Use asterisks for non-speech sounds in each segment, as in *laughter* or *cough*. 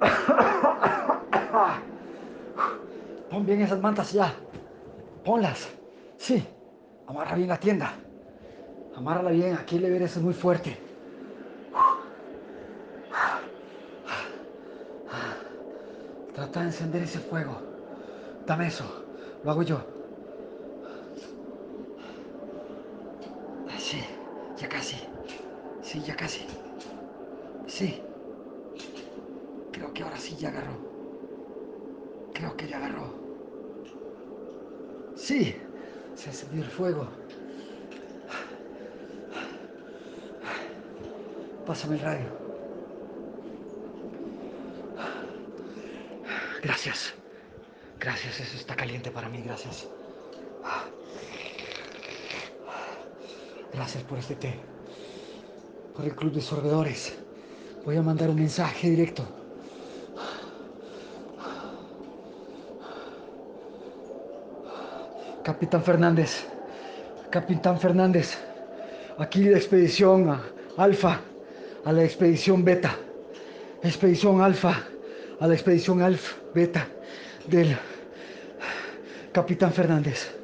*coughs* Pon bien esas mantas ya. Ponlas. Sí. Amarra bien la tienda. Amárrala bien. Aquí el Everest es muy fuerte. Trata de encender ese fuego. Dame eso. Lo hago yo. Sí, ya casi. Sí, ya casi. Sí. Que ahora sí ya agarró. Creo que ya agarró. Sí, se encendió el fuego. Pásame el radio. Gracias. Gracias, eso está caliente para mí, gracias. Gracias por este té. Por el club de sorbedores. Voy a mandar un mensaje directo. Capitán Fernández. Capitán Fernández. Aquí la expedición Alfa a la expedición Beta. Expedición Alfa a la expedición Alfa Beta del Capitán Fernández.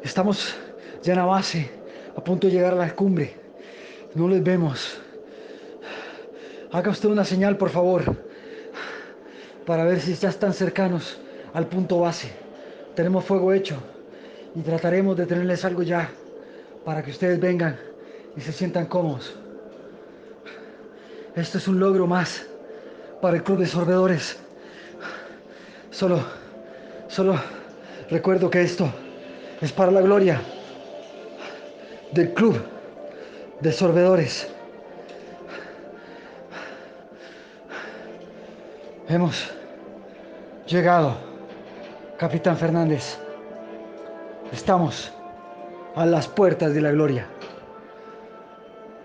Estamos ya en la base, a punto de llegar a la cumbre. No les vemos. Haga usted una señal, por favor, para ver si ya están cercanos al punto base. Tenemos fuego hecho y trataremos de tenerles algo ya para que ustedes vengan y se sientan cómodos. Esto es un logro más para el Club de Sorbedores. Solo, solo recuerdo que esto es para la gloria del Club de Sorbedores. Hemos llegado, Capitán Fernández. Estamos a las puertas de la gloria.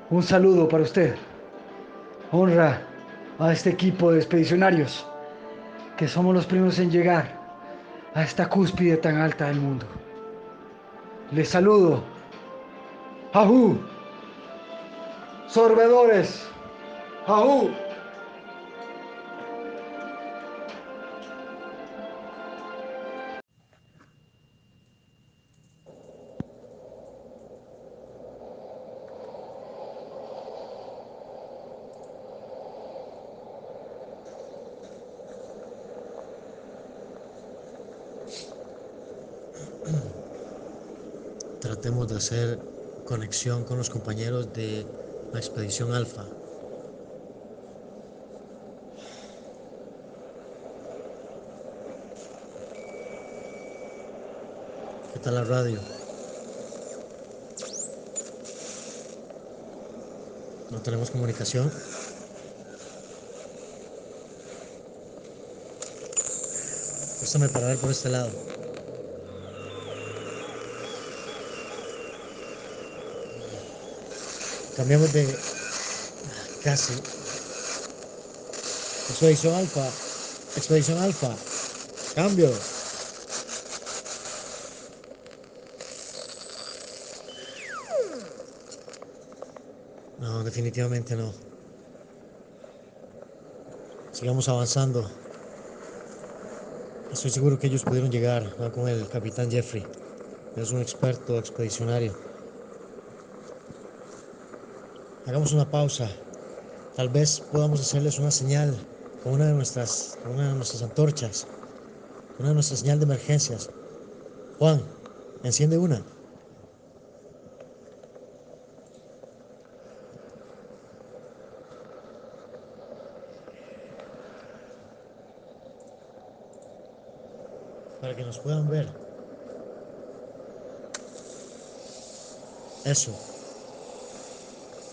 Un saludo para usted. Honra a este equipo de expedicionarios, que somos los primeros en llegar a esta cúspide tan alta del mundo. Les saludo. ¡Ajú! Sorbedores. ¡Ajú! Tratemos de hacer conexión con los compañeros de la expedición Alfa. ¿Qué tal la radio? No tenemos comunicación. Préstame para ver por este lado. Cambiamos de. Casi. Expedición Alfa. Expedición Alfa. Cambio. No, definitivamente no. Sigamos avanzando. Estoy seguro que ellos pudieron llegar ¿no? con el capitán Jeffrey. Es un experto expedicionario. Hagamos una pausa. Tal vez podamos hacerles una señal con una de nuestras, con una de nuestras antorchas, una de nuestras señales de emergencias. Juan, enciende una. Para que nos puedan ver. Eso.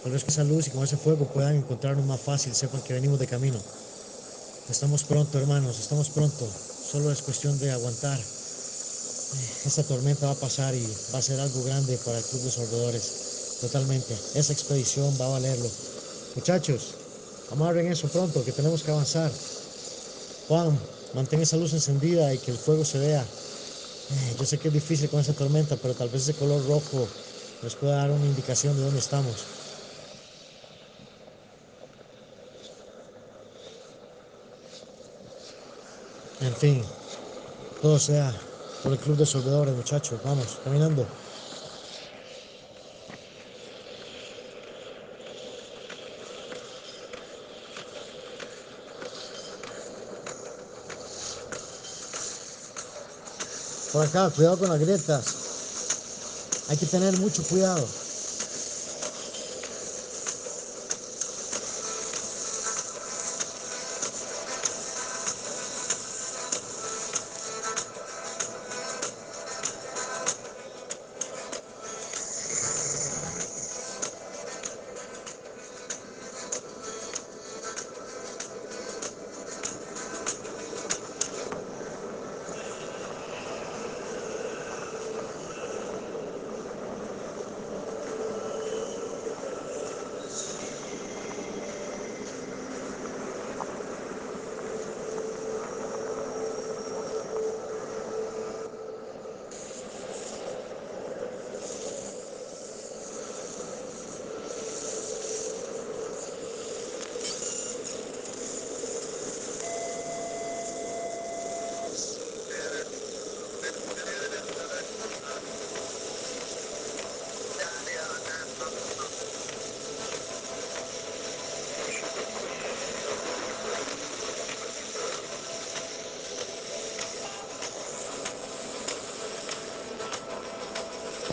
Tal vez que esa luz y con ese fuego puedan encontrarnos más fácil, sepan que venimos de camino. Estamos pronto, hermanos, estamos pronto. Solo es cuestión de aguantar. Esta tormenta va a pasar y va a ser algo grande para el Club de Sorbedores. Totalmente. Esa expedición va a valerlo. Muchachos, amarren eso pronto, que tenemos que avanzar. Juan, mantén esa luz encendida y que el fuego se vea. Yo sé que es difícil con esa tormenta, pero tal vez ese color rojo nos pueda dar una indicación de dónde estamos. En fin, todo sea por el club de solvedores, muchachos. Vamos, caminando. Por acá, cuidado con las grietas. Hay que tener mucho cuidado.